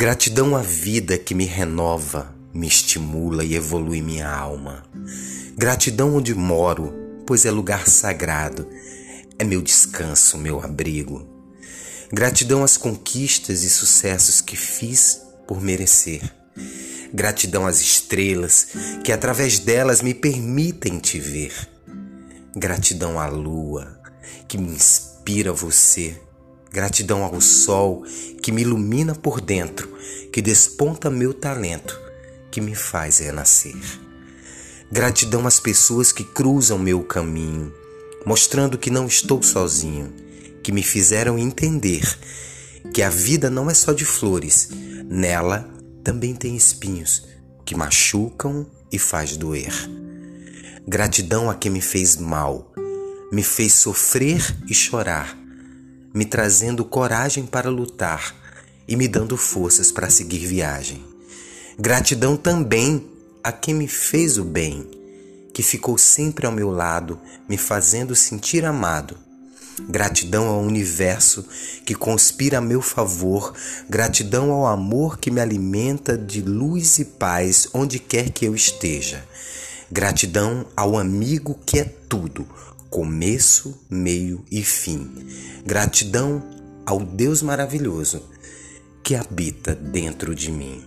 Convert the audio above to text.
Gratidão à vida que me renova, me estimula e evolui minha alma. Gratidão onde moro, pois é lugar sagrado, é meu descanso, meu abrigo. Gratidão às conquistas e sucessos que fiz por merecer. Gratidão às estrelas que através delas me permitem te ver. Gratidão à lua que me inspira você Gratidão ao sol que me ilumina por dentro, que desponta meu talento, que me faz renascer. Gratidão às pessoas que cruzam meu caminho, mostrando que não estou sozinho, que me fizeram entender que a vida não é só de flores, nela também tem espinhos que machucam e faz doer. Gratidão a quem me fez mal, me fez sofrer e chorar, me trazendo coragem para lutar e me dando forças para seguir viagem. Gratidão também a quem me fez o bem, que ficou sempre ao meu lado, me fazendo sentir amado. Gratidão ao universo que conspira a meu favor, gratidão ao amor que me alimenta de luz e paz onde quer que eu esteja. Gratidão ao amigo que é tudo, começo, meio e fim. Gratidão ao Deus maravilhoso que habita dentro de mim.